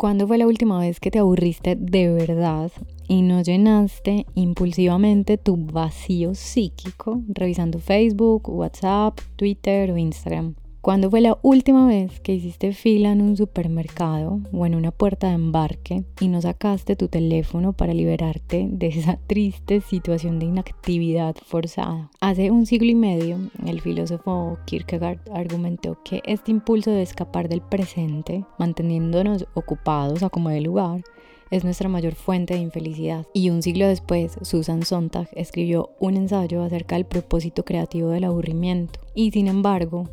¿Cuándo fue la última vez que te aburriste de verdad y no llenaste impulsivamente tu vacío psíquico revisando Facebook, WhatsApp, Twitter o Instagram? ¿Cuándo fue la última vez que hiciste fila en un supermercado o en una puerta de embarque y no sacaste tu teléfono para liberarte de esa triste situación de inactividad forzada? Hace un siglo y medio, el filósofo Kierkegaard argumentó que este impulso de escapar del presente, manteniéndonos ocupados a como de lugar, es nuestra mayor fuente de infelicidad. Y un siglo después, Susan Sontag escribió un ensayo acerca del propósito creativo del aburrimiento. Y sin embargo,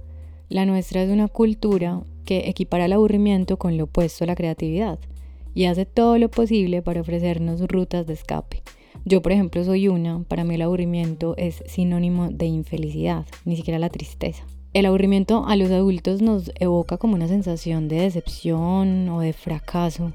la nuestra es una cultura que equipara el aburrimiento con lo opuesto a la creatividad y hace todo lo posible para ofrecernos rutas de escape. Yo, por ejemplo, soy una, para mí el aburrimiento es sinónimo de infelicidad, ni siquiera la tristeza. El aburrimiento a los adultos nos evoca como una sensación de decepción o de fracaso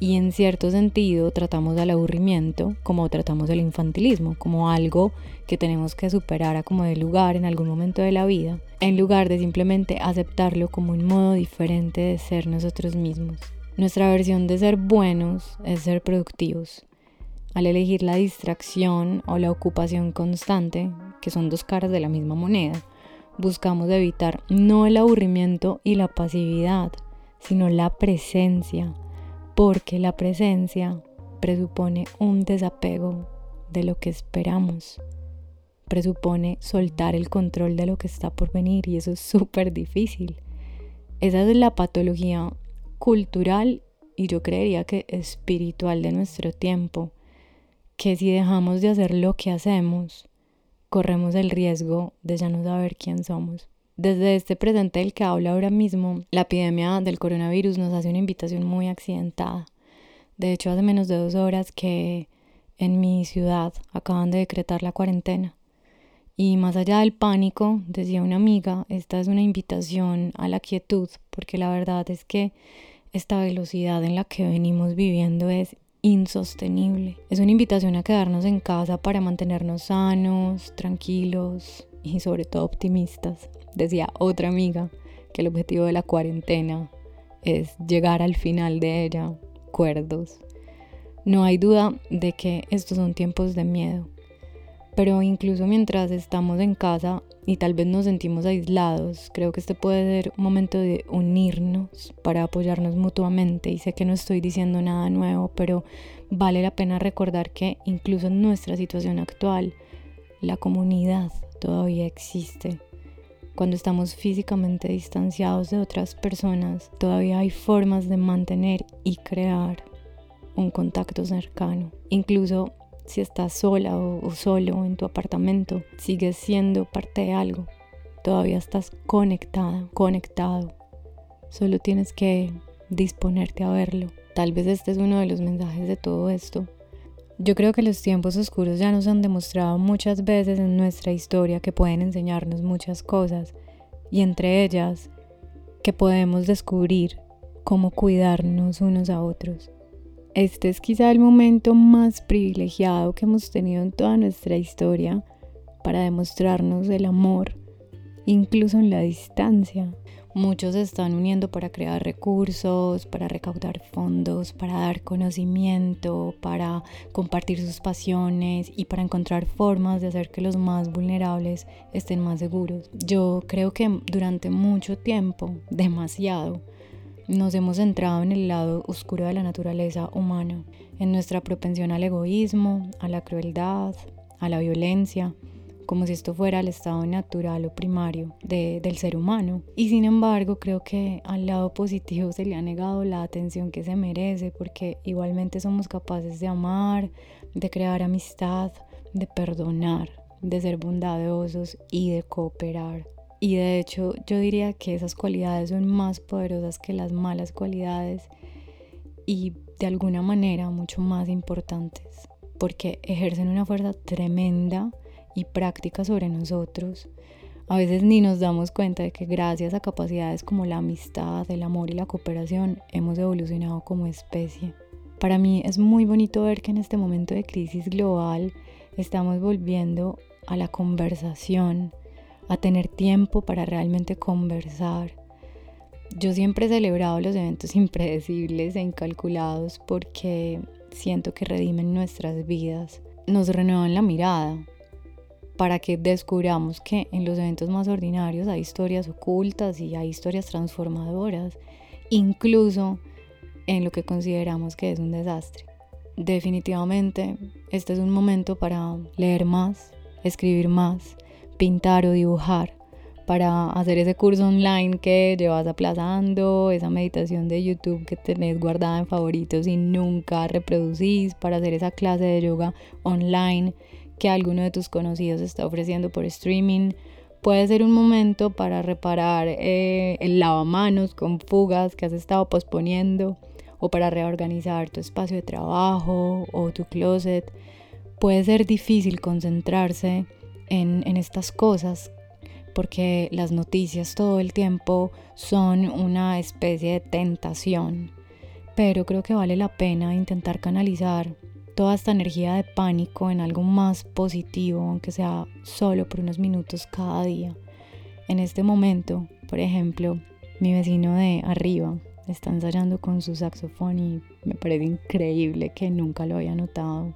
y en cierto sentido tratamos al aburrimiento como tratamos el infantilismo, como algo que tenemos que superar a como de lugar en algún momento de la vida, en lugar de simplemente aceptarlo como un modo diferente de ser nosotros mismos. Nuestra versión de ser buenos es ser productivos. Al elegir la distracción o la ocupación constante, que son dos caras de la misma moneda, buscamos evitar no el aburrimiento y la pasividad, sino la presencia, porque la presencia presupone un desapego de lo que esperamos, presupone soltar el control de lo que está por venir y eso es súper difícil. Esa es la patología cultural y yo creería que espiritual de nuestro tiempo, que si dejamos de hacer lo que hacemos, corremos el riesgo de ya no saber quién somos. Desde este presente del que hablo ahora mismo, la epidemia del coronavirus nos hace una invitación muy accidentada. De hecho, hace menos de dos horas que en mi ciudad acaban de decretar la cuarentena. Y más allá del pánico, decía una amiga, esta es una invitación a la quietud, porque la verdad es que esta velocidad en la que venimos viviendo es insostenible. Es una invitación a quedarnos en casa para mantenernos sanos, tranquilos y sobre todo optimistas decía otra amiga que el objetivo de la cuarentena es llegar al final de ella cuerdos. No hay duda de que estos son tiempos de miedo, pero incluso mientras estamos en casa y tal vez nos sentimos aislados, creo que este puede ser un momento de unirnos para apoyarnos mutuamente y sé que no estoy diciendo nada nuevo, pero vale la pena recordar que incluso en nuestra situación actual, la comunidad todavía existe cuando estamos físicamente distanciados de otras personas, todavía hay formas de mantener y crear un contacto cercano. Incluso si estás sola o, solo en tu apartamento, sigues siendo parte de algo. Todavía estás conectada, conectado. Solo tienes que disponerte a verlo. Tal vez este es uno de los mensajes de todo esto. Yo creo que los tiempos oscuros ya nos han demostrado muchas veces en nuestra historia que pueden enseñarnos muchas cosas y entre ellas que podemos descubrir cómo cuidarnos unos a otros. Este es quizá el momento más privilegiado que hemos tenido en toda nuestra historia para demostrarnos el amor, incluso en la distancia. Muchos se están uniendo para crear recursos, para recaudar fondos, para dar conocimiento, para compartir sus pasiones y para encontrar formas de hacer que los más vulnerables estén más seguros. Yo creo que durante mucho tiempo, demasiado, nos hemos centrado en el lado oscuro de la naturaleza humana, en nuestra propensión al egoísmo, a la crueldad, a la violencia como si esto fuera el estado natural o primario del ser humano. Y sin embargo, creo que al lado positivo se le ha negado la atención que se merece, porque igualmente somos capaces de amar, de crear amistad, de perdonar, de ser bondadosos y de cooperar. Y de hecho yo diría que esas cualidades son más poderosas que las malas cualidades y de alguna manera mucho más importantes porque ejercen una fuerza tremenda y práctica sobre nosotros, a veces ni nos damos cuenta de que gracias a capacidades como la amistad, el amor y la cooperación hemos evolucionado como especie. Para mí es muy bonito ver que en este momento de crisis global estamos volviendo a la conversación, a tener tiempo para realmente conversar, Yo siempre he celebrado los eventos impredecibles e incalculados porque siento que redimen nuestras vidas, nos renuevan la mirada para que descubramos que en los eventos más ordinarios hay historias ocultas y hay historias transformadoras, incluso en lo que consideramos que es un desastre. Definitivamente, este es un momento para leer más, escribir más, pintar o dibujar, para hacer ese curso online que llevas aplazando, esa meditación de YouTube que tenés guardada en favoritos y nunca reproducís, para hacer esa clase de yoga online que alguno de tus conocidos está ofreciendo por streaming. Puede ser un momento para reparar eh, el lavamanos con fugas que has estado posponiendo o para reorganizar tu espacio de trabajo o tu closet. Puede ser difícil concentrarse en, en estas cosas porque las noticias todo el tiempo son una especie de tentación. Pero creo que vale la pena intentar canalizar toda esta energía de pánico en algo más positivo, aunque sea solo por unos minutos cada día. En este momento, por ejemplo, mi vecino de arriba está ensayando con su saxofón y me parece increíble que nunca lo haya notado.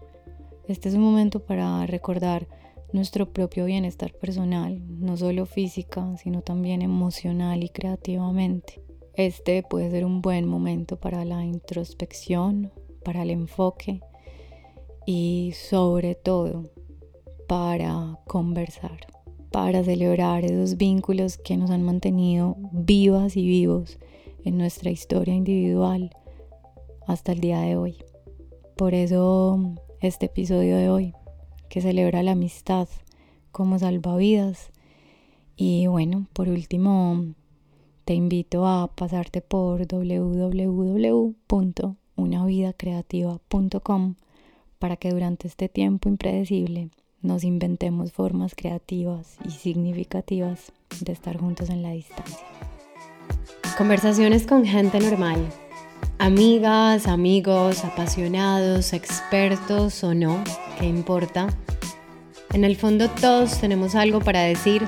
Este es un momento para recordar nuestro propio bienestar personal, no solo física, sino también emocional y creativamente. Este puede ser un buen momento para la introspección, para el enfoque y sobre todo para conversar, para celebrar esos vínculos que nos han mantenido vivas y vivos en nuestra historia individual hasta el día de hoy. Por eso este episodio de hoy que celebra la amistad como salvavidas. Y bueno, por último, te invito a pasarte por www.unavidacreativa.com para que durante este tiempo impredecible nos inventemos formas creativas y significativas de estar juntos en la distancia. Conversaciones con gente normal. Amigas, amigos, apasionados, expertos o no, ¿qué importa? En el fondo todos tenemos algo para decir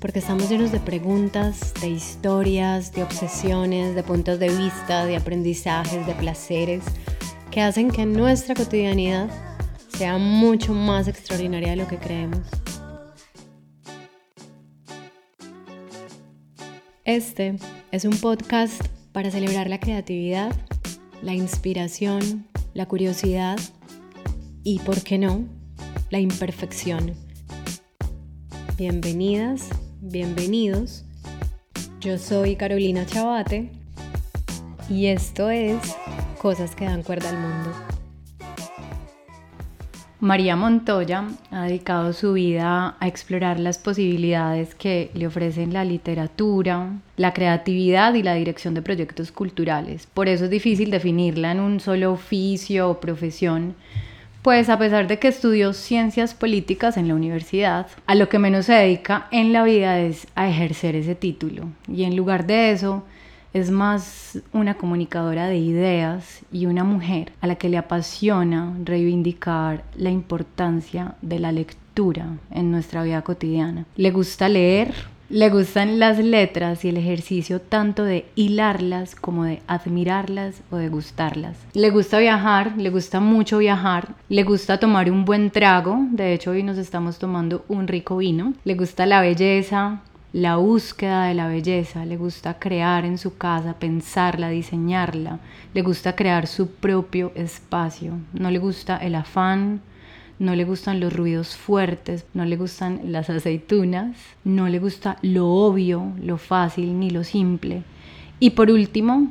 porque estamos llenos de preguntas, de historias, de obsesiones, de puntos de vista, de aprendizajes, de placeres, que hacen que nuestra cotidianidad sea mucho más extraordinaria de lo que creemos. Este es un podcast para celebrar la creatividad, la inspiración, la curiosidad y, ¿por qué no?, la imperfección. Bienvenidas, bienvenidos. Yo soy Carolina Chabate y esto es Cosas que dan cuerda al mundo. María Montoya ha dedicado su vida a explorar las posibilidades que le ofrecen la literatura, la creatividad y la dirección de proyectos culturales. Por eso es difícil definirla en un solo oficio o profesión, pues a pesar de que estudió ciencias políticas en la universidad, a lo que menos se dedica en la vida es a ejercer ese título. Y en lugar de eso, es más una comunicadora de ideas y una mujer a la que le apasiona reivindicar la importancia de la lectura en nuestra vida cotidiana. Le gusta leer, le gustan las letras y el ejercicio tanto de hilarlas como de admirarlas o de gustarlas. Le gusta viajar, le gusta mucho viajar, le gusta tomar un buen trago, de hecho hoy nos estamos tomando un rico vino, le gusta la belleza, la búsqueda de la belleza, le gusta crear en su casa, pensarla, diseñarla, le gusta crear su propio espacio, no le gusta el afán, no le gustan los ruidos fuertes, no le gustan las aceitunas, no le gusta lo obvio, lo fácil ni lo simple. Y por último,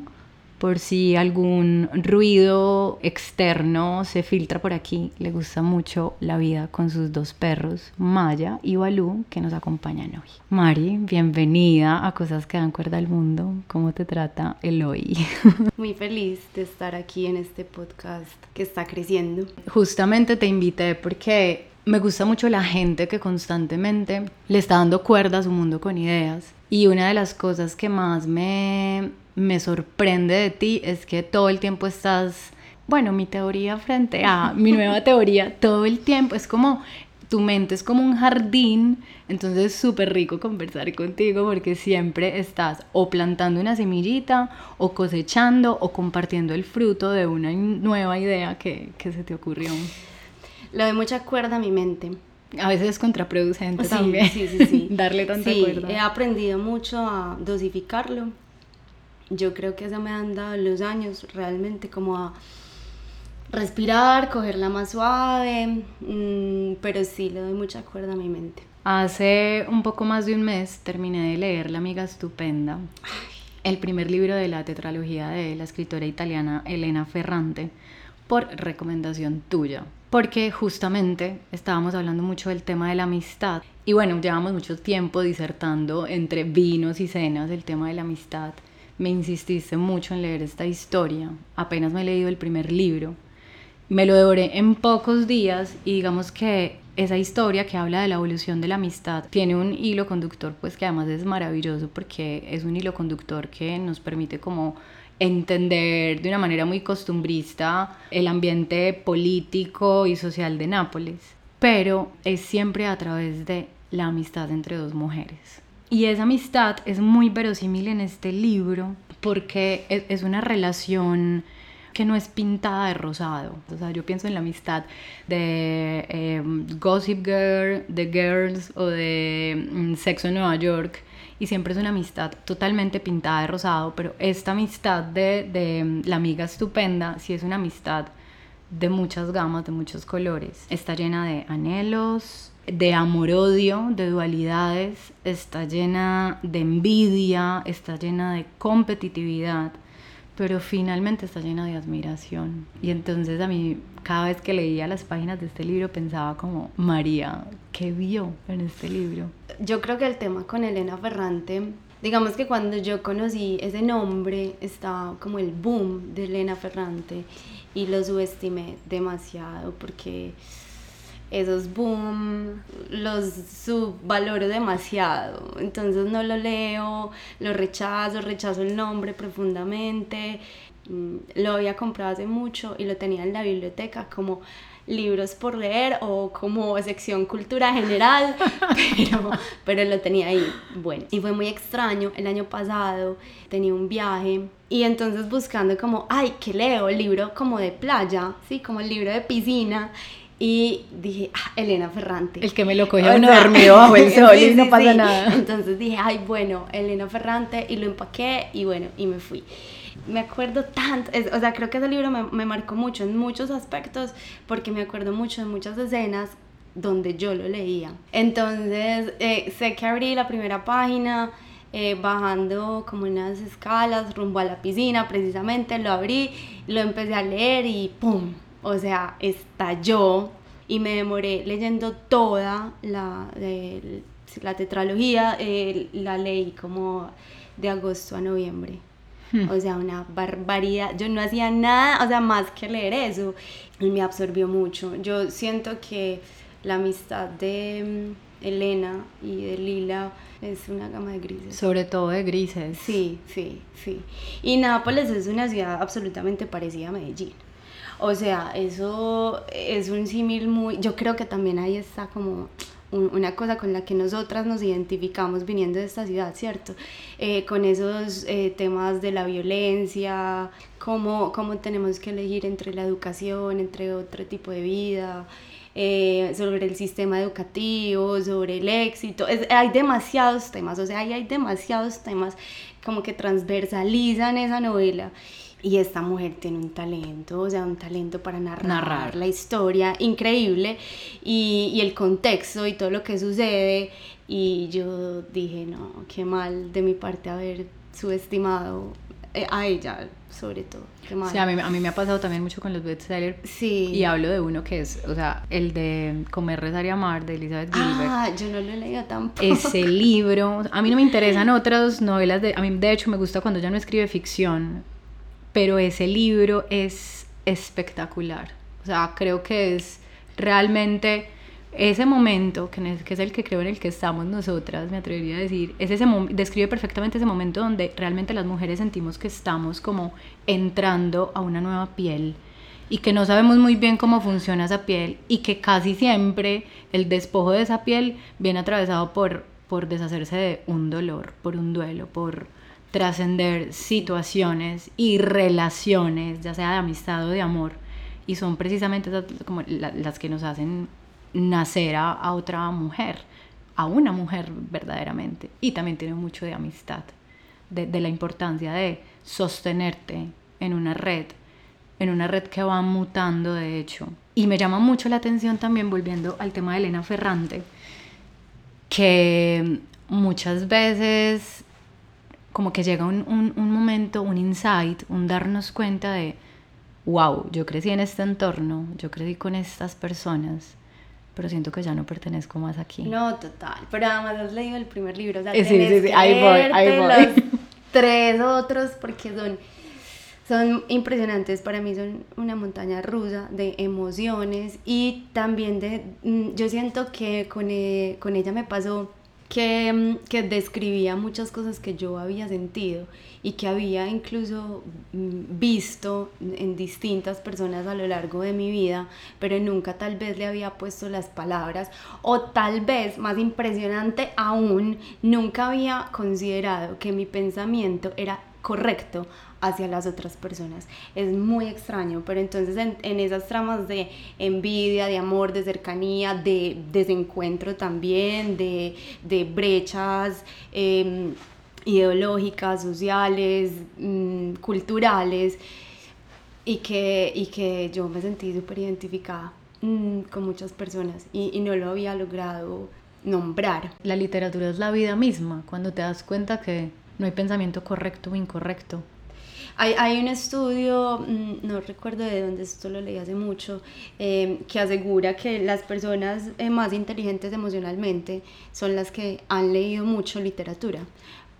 por si algún ruido externo se filtra por aquí, le gusta mucho la vida con sus dos perros, Maya y Balú, que nos acompañan hoy. Mari, bienvenida a Cosas que dan cuerda al mundo. ¿Cómo te trata el hoy? Muy feliz de estar aquí en este podcast que está creciendo. Justamente te invité porque me gusta mucho la gente que constantemente le está dando cuerda a su mundo con ideas. Y una de las cosas que más me me sorprende de ti es que todo el tiempo estás, bueno, mi teoría frente a mi nueva teoría, todo el tiempo es como tu mente es como un jardín, entonces es súper rico conversar contigo porque siempre estás o plantando una semillita o cosechando o compartiendo el fruto de una nueva idea que, que se te ocurrió. Le doy mucha cuerda a mi mente. A veces es contraproducente también sí, sí, sí. darle tanta sí, cuerda. He aprendido mucho a dosificarlo. Yo creo que eso me han dado los años realmente como a respirar, cogerla más suave, mm, pero sí, le doy mucha cuerda a mi mente. Hace un poco más de un mes terminé de leer La amiga estupenda, el primer libro de la tetralogía de la escritora italiana Elena Ferrante, por recomendación tuya, porque justamente estábamos hablando mucho del tema de la amistad. Y bueno, llevamos mucho tiempo disertando entre vinos y cenas el tema de la amistad. Me insististe mucho en leer esta historia, apenas me he leído el primer libro. Me lo devoré en pocos días y digamos que esa historia que habla de la evolución de la amistad tiene un hilo conductor pues que además es maravilloso porque es un hilo conductor que nos permite como entender de una manera muy costumbrista el ambiente político y social de Nápoles, pero es siempre a través de la amistad entre dos mujeres. Y esa amistad es muy verosímil en este libro porque es una relación que no es pintada de rosado. O sea, yo pienso en la amistad de em, Gossip Girl, de Girls o de mm, Sexo en Nueva York y siempre es una amistad totalmente pintada de rosado, pero esta amistad de, de mm, la amiga estupenda sí es una amistad de muchas gamas, de muchos colores. Está llena de anhelos, de amor-odio, de dualidades, está llena de envidia, está llena de competitividad pero finalmente está llena de admiración. Y entonces a mí, cada vez que leía las páginas de este libro, pensaba como, María, ¿qué vio en este libro? Yo creo que el tema con Elena Ferrante, digamos que cuando yo conocí ese nombre, estaba como el boom de Elena Ferrante y lo subestimé demasiado porque esos boom los subvaloro demasiado. Entonces no lo leo, lo rechazo, rechazo el nombre profundamente. Mm, lo había comprado hace mucho y lo tenía en la biblioteca como libros por leer o como sección cultura general, pero, pero lo tenía ahí. Bueno, y fue muy extraño. El año pasado tenía un viaje y entonces buscando como, ay, ¿qué leo? Libro como de playa, ¿sí? Como el libro de piscina y dije, ah, Elena Ferrante. El que me lo cogió uno dormido bajo el sol y no pasa nada. Entonces dije, ay, bueno, Elena Ferrante y lo empaqué y bueno, y me fui. Me acuerdo tanto, o sea, creo que ese libro me, me, marcó mucho en muchos aspectos porque me acuerdo mucho de muchas escenas donde yo lo leía. Entonces, eh, sé que abrí la primera página. Eh, bajando como unas escalas rumbo a la piscina precisamente lo abrí lo empecé a leer y ¡pum! O sea, estalló y me demoré leyendo toda la, la tetralogía, eh, la leí como de agosto a noviembre. Hmm. O sea, una barbaridad. Yo no hacía nada, o sea, más que leer eso. Y me absorbió mucho. Yo siento que la amistad de mm, Elena y de Lila es una gama de grises. Sobre todo de grises. Sí, sí, sí. Y Nápoles es una ciudad absolutamente parecida a Medellín. O sea, eso es un símil muy, yo creo que también ahí está como una cosa con la que nosotras nos identificamos viniendo de esta ciudad, ¿cierto? Eh, con esos eh, temas de la violencia, cómo, cómo tenemos que elegir entre la educación, entre otro tipo de vida, eh, sobre el sistema educativo, sobre el éxito. hay demasiados temas, o sea, hay demasiados temas como que transversalizan esa novela. Y esta mujer tiene un talento, o sea, un talento para narrar, la historia increíble y, y, el contexto y todo lo que sucede. Y yo dije, no, qué mal de mi parte haber subestimado eh, a ella, sobre todo. Qué mal. Sí, a mí, a mí me ha pasado también mucho con los bestsellers. Sí. Y hablo de uno que es, o sea, el de Comer, Rezar y Amar de Elizabeth Gilbert. Ah, yo no lo he leído tampoco. Ese libro, a mí no me interesan otras novelas de, a mí de hecho me gusta cuando ella no escribe ficción pero ese libro es espectacular. O sea, creo que es realmente ese momento, que es el que creo en el que estamos nosotras, me atrevería a decir, es ese describe perfectamente ese momento donde realmente las mujeres sentimos que estamos como entrando a una nueva piel y que no sabemos muy bien cómo funciona esa piel y que casi siempre el despojo de esa piel viene atravesado por, por deshacerse de un dolor, por un duelo, por trascender situaciones y relaciones, ya sea de amistad o de amor, y son precisamente como las que nos hacen nacer a, otra mujer, a una mujer verdaderamente, y también tiene mucho de amistad, de, de la importancia de sostenerte en una red, en una red que va mutando de hecho. Y me llama mucho la atención también, volviendo al tema de Elena Ferrante, que muchas veces como que llega un, un, momento, un insight, un darnos cuenta de, wow, yo crecí en este entorno, yo crecí con estas personas, pero siento que ya no pertenezco más aquí. No, total, pero además has leído el primer libro, o sea, sí, sí, sí, ahí voy, ahí voy. Los tres otros porque son son impresionantes, para mí son una montaña rusa de emociones y también de, mm, yo siento que con, eh, con ella me pasó que, mm, que, describía muchas cosas que yo había sentido y que había incluso mm, visto en distintas personas a lo largo de mi vida, pero nunca tal vez le había puesto las palabras o tal vez, más impresionante aún, nunca había considerado que mi pensamiento era correcto hacia las otras personas. Es muy extraño, pero entonces en, esas tramas de envidia, de amor, de cercanía, de desencuentro también, de, brechas em, ideológicas, sociales, mm, culturales, y que, y que yo me sentí súper identificada mm, con muchas personas y, y no lo había logrado nombrar. La literatura es la vida misma, cuando te das cuenta que no hay pensamiento correcto o incorrecto, hay, hay un estudio, mm, no recuerdo de dónde, esto lo leí hace mucho, eh, que asegura que las personas eh, más inteligentes emocionalmente son las que han leído mucho literatura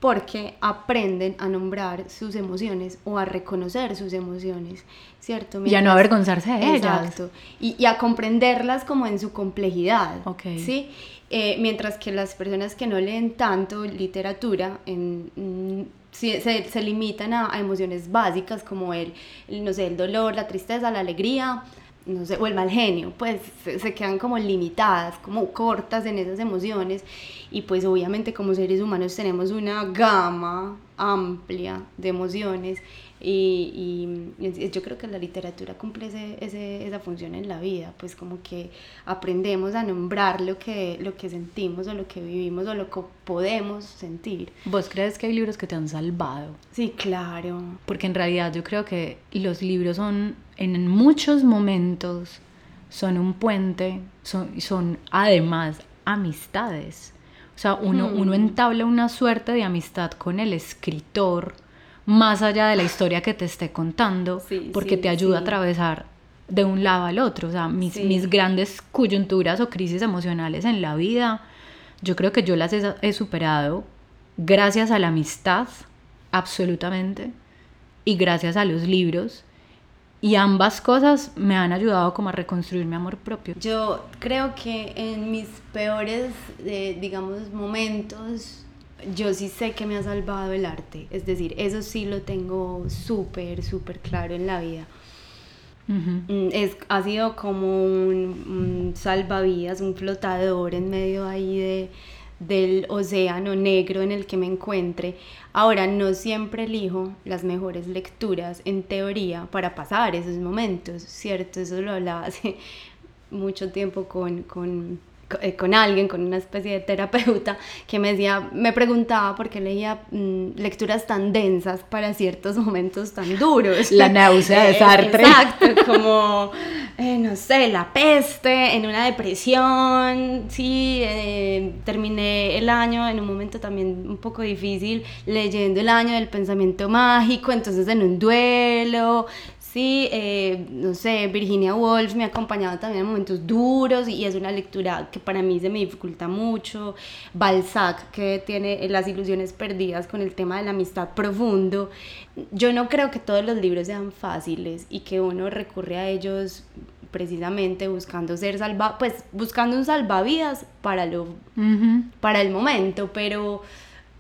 porque aprenden a nombrar sus emociones o a reconocer sus emociones, ¿cierto? y a no avergonzarse de ellas. Exacto. Y, y, a comprenderlas como en su complejidad, okay. ¿sí? Eh, mientras que las personas que no leen tanto literatura en, mm, se, se, limitan a, emociones básicas como el, no sé, el dolor, la tristeza, la alegría, no sé, o el mal genio, pues se, quedan como limitadas, como cortas en esas emociones. Y pues obviamente como seres humanos tenemos una gama amplia de emociones y, y, yo creo que la literatura cumple ese, esa función en la vida, pues como que aprendemos a nombrar lo que, lo que sentimos o lo que vivimos o lo que podemos sentir. ¿Vos crees que hay libros que te han salvado? Sí, claro. Porque en realidad yo creo que los libros son, en muchos momentos, son un puente, son, son además amistades. O sea, uno, uno hmm. entabla una suerte de amistad con el escritor más allá de la historia que te esté contando, porque te ayuda a atravesar de un lado al otro. O sea, mis, mis grandes coyunturas o crisis emocionales en la vida, yo creo que yo las he, superado gracias a la amistad, absolutamente, y gracias a los libros. Y ambas cosas me han ayudado como a reconstruir mi amor propio. Yo creo que en mis peores, eh, digamos, momentos yo sí sé que me ha salvado el arte, es decir, eso sí lo tengo súper, súper claro en la vida. Mm, es, ha sido como un, salvavidas, un flotador en medio ahí de, del océano negro en el que me encuentre. Ahora, no siempre elijo las mejores lecturas en teoría para pasar esos momentos, ¿cierto? Eso lo hablaba hace mucho tiempo con, con con alguien, con una especie de terapeuta, que me decía, me preguntaba por qué leía mm, lecturas tan densas para ciertos momentos tan duros. La náusea de Sartre. Exacto, como, eh, no sé, la peste, en una depresión, sí, eh, terminé el año en un momento también un poco difícil, leyendo el año del pensamiento mágico, entonces en un duelo, Sí, eh, no sé, Virginia Woolf me ha acompañado también en momentos duros y es una lectura que para mí se me dificulta mucho. Balzac, que tiene las ilusiones perdidas con el tema de la amistad profundo. Yo no creo que todos los libros sean fáciles y que uno recurre a ellos precisamente buscando ser salva, pues buscando un salvavidas para lo, para el momento, pero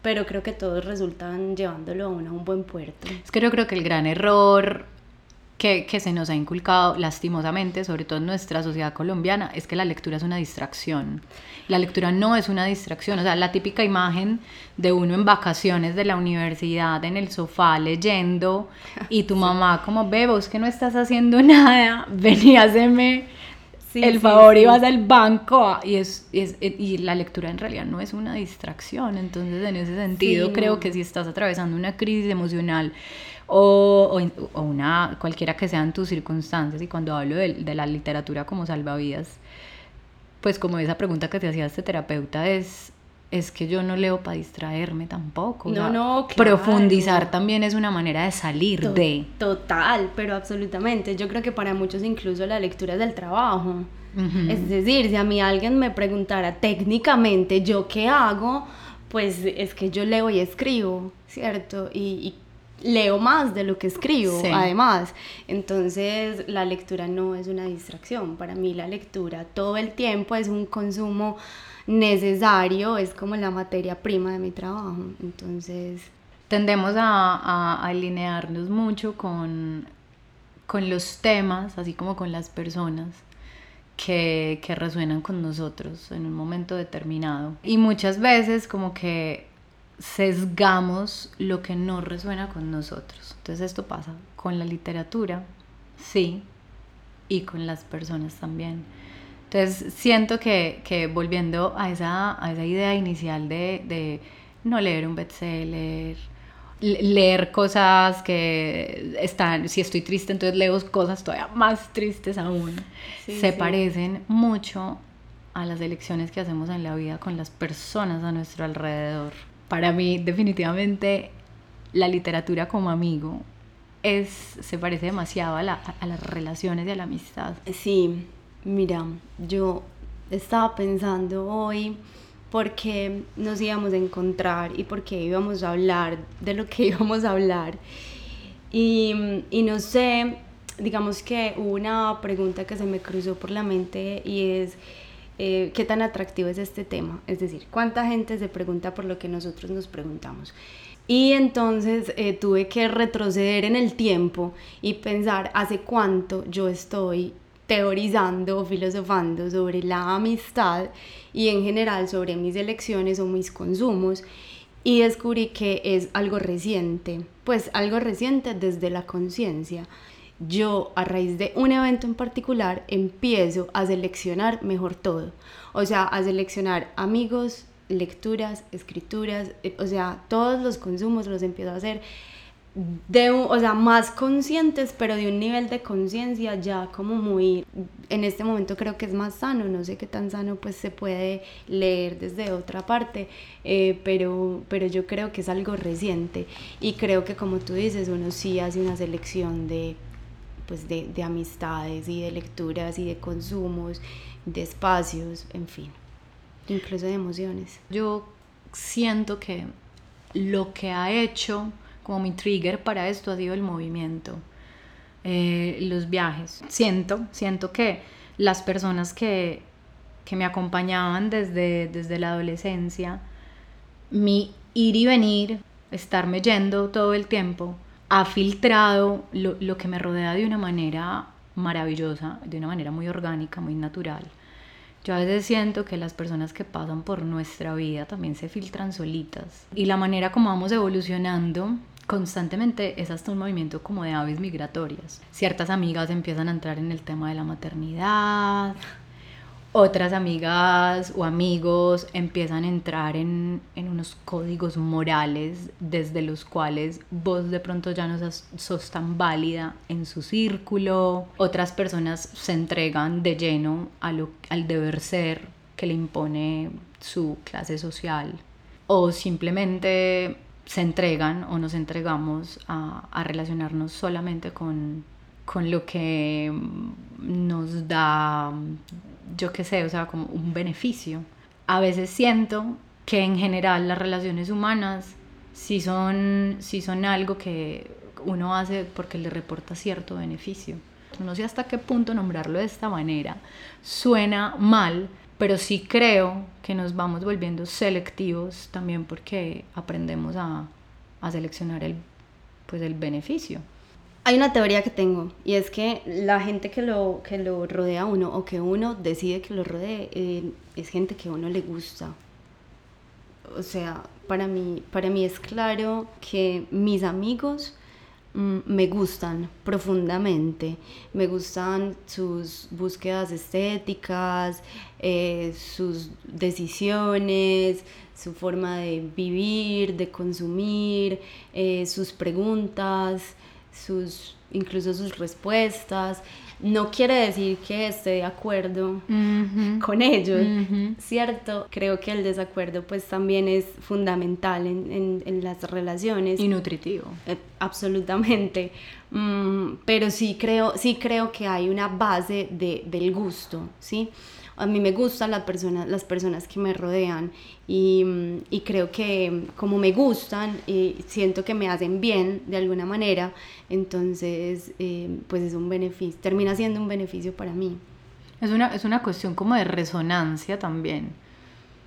pero creo que todos resultan llevándolo a uno a un buen puerto. Es que yo creo que el gran error que, que, se nos ha inculcado lastimosamente, sobre todo en nuestra sociedad colombiana, es que la lectura es una distracción. La lectura no es una distracción, o sea, la típica imagen de uno en vacaciones de la universidad, en el sofá, leyendo, y tu mamá como, ve, vos que no estás haciendo nada, vení, haceme el favor y vas al banco, y, es, es, y la lectura en realidad no es una distracción, entonces en ese sentido creo que si estás atravesando una crisis emocional, o, o, una, cualquiera que sean tus circunstancias. Y cuando hablo de, de, la literatura como salvavidas, pues como esa pregunta que te hacía este terapeuta es, es que yo no leo para distraerme tampoco. No, no, Profundizar también es una manera de salir de. Total, pero absolutamente. Yo creo que para muchos incluso la lectura es del trabajo. Es decir, si a mí alguien me preguntara técnicamente yo qué hago, pues es que yo leo y escribo, ¿cierto? Y, y leo más de lo que escribo, además. Entonces, la lectura no es una distracción. Para mí, la lectura todo el tiempo es un consumo necesario, es como la materia prima de mi trabajo. Entonces. Tendemos a, a, alinearnos mucho con, con los temas, así como con las personas. Que, que resuenan con nosotros en un momento determinado. Y muchas veces como que sesgamos lo que no resuena con nosotros. Entonces esto pasa con la literatura, sí, y con las personas también. Entonces siento que, que volviendo a esa, a esa idea inicial de, de no leer un bestseller, leer cosas que están, si estoy triste, entonces leo cosas todavía más tristes aún, se parecen mucho a las elecciones que hacemos en la vida con las personas a nuestro alrededor para mí definitivamente la literatura como amigo es, se parece demasiado a, las relaciones y a la amistad. Sí, mira, yo estaba pensando hoy por qué nos íbamos a encontrar y por qué íbamos a hablar de lo que íbamos a hablar. Y, y no sé, digamos que hubo una pregunta que se me cruzó por la mente y es eh, qué tan atractivo es este tema. Es decir, cuánta gente se pregunta por lo que nosotros nos preguntamos. Y entonces eh, tuve que retroceder en el tiempo y pensar hace cuánto yo estoy teorizando o filosofando sobre la amistad y en general sobre mis elecciones o mis consumos y descubrí que es algo reciente, pues algo reciente desde la conciencia yo a raíz de un evento en particular empiezo a seleccionar mejor todo. O sea, a seleccionar amigos, lecturas, escrituras, eh, o sea, todos los consumos los empiezo a hacer de o sea, más conscientes, pero de un nivel de conciencia ya como muy, en este momento creo que es más sano, no sé qué tan sano pues se puede leer desde otra parte, eh, pero, pero yo creo que es algo reciente y creo que como tú dices, uno sí hace una selección de pues de, de amistades y de lecturas y de consumos, de espacios, en fin, incluso de emociones. Yo siento que lo que ha hecho como mi trigger para esto ha sido el movimiento, eh, los viajes. Siento, siento que las personas que, que me acompañaban desde, desde la adolescencia, mi ir y venir, estarme yendo todo el tiempo, ha filtrado lo, lo, que me rodea de una manera maravillosa, de una manera muy orgánica, muy natural. Yo a veces siento que las personas que pasan por nuestra vida también se filtran solitas. Y la manera como vamos evolucionando constantemente es hasta un movimiento como de aves migratorias. Ciertas amigas empiezan a entrar en el tema de la maternidad, otras amigas o amigos empiezan a entrar en, unos códigos morales desde los cuales vos de pronto ya no sos, tan válida en su círculo. Otras personas se entregan de lleno a al deber ser que le impone su clase social. O simplemente se entregan o nos entregamos a, a relacionarnos solamente con, con lo que nos da yo qué sé, o sea, como un beneficio. A veces siento que en general las relaciones humanas sí son, sí son algo que uno hace porque le reporta cierto beneficio. No sé hasta qué punto nombrarlo de esta manera. Suena mal, pero sí creo que nos vamos volviendo selectivos también porque aprendemos a, a seleccionar el, pues el beneficio. Hay una teoría que tengo y es que la gente que lo, que lo rodea a uno o que uno decide que lo rodee eh, es gente que a uno le gusta. O sea, para mí, para mí es claro que mis amigos mm, me gustan profundamente. Me gustan sus búsquedas estéticas, eh, sus decisiones, su forma de vivir, de consumir, eh, sus preguntas sus, incluso sus respuestas. No quiere decir que esté de acuerdo con ellos, ¿cierto? Creo que el desacuerdo pues también es fundamental en, en, las relaciones. Y nutritivo. Eh, absolutamente. Mm, pero sí creo, sí creo que hay una base de, del gusto, ¿sí? A mí me gustan las personas, las personas que me rodean y, y creo que como me gustan y siento que me hacen bien de alguna manera, entonces eh, pues es un beneficio, termina siendo un beneficio para mí. Es una, es una cuestión como de resonancia también.